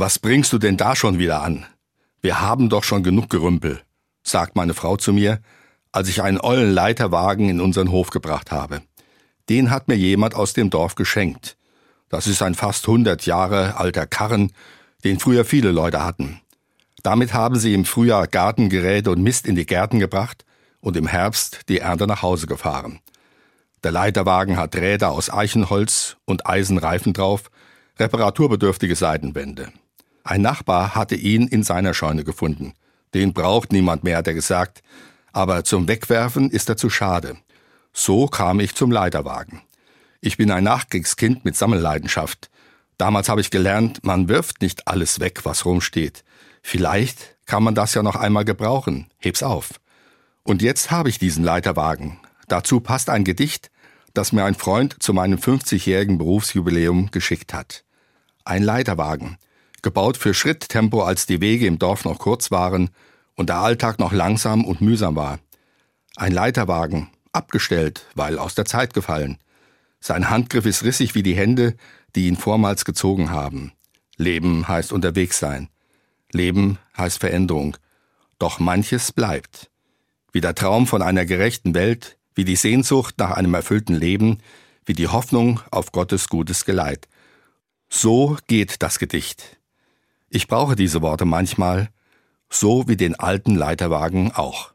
Was bringst du denn da schon wieder an? Wir haben doch schon genug Gerümpel, sagt meine Frau zu mir, als ich einen ollen Leiterwagen in unseren Hof gebracht habe. Den hat mir jemand aus dem Dorf geschenkt. Das ist ein fast hundert Jahre alter Karren, den früher viele Leute hatten. Damit haben sie im Frühjahr Gartengeräte und Mist in die Gärten gebracht und im Herbst die Ernte nach Hause gefahren. Der Leiterwagen hat Räder aus Eichenholz und Eisenreifen drauf, reparaturbedürftige Seitenwände. Ein Nachbar hatte ihn in seiner Scheune gefunden. Den braucht niemand mehr, hat er gesagt, aber zum Wegwerfen ist er zu schade. So kam ich zum Leiterwagen. Ich bin ein Nachkriegskind mit Sammelleidenschaft. Damals habe ich gelernt, man wirft nicht alles weg, was rumsteht. Vielleicht kann man das ja noch einmal gebrauchen. Heb's auf. Und jetzt habe ich diesen Leiterwagen. Dazu passt ein Gedicht, das mir ein Freund zu meinem 50-jährigen Berufsjubiläum geschickt hat. Ein Leiterwagen, gebaut für Schritttempo, als die Wege im Dorf noch kurz waren und der Alltag noch langsam und mühsam war. Ein Leiterwagen, abgestellt, weil aus der Zeit gefallen. Sein Handgriff ist rissig wie die Hände, die ihn vormals gezogen haben. Leben heißt unterwegs sein. Leben heißt Veränderung. Doch manches bleibt. Wie der Traum von einer gerechten Welt, wie die Sehnsucht nach einem erfüllten Leben, wie die Hoffnung auf Gottes gutes Geleit. So geht das Gedicht. Ich brauche diese Worte manchmal, so wie den alten Leiterwagen auch.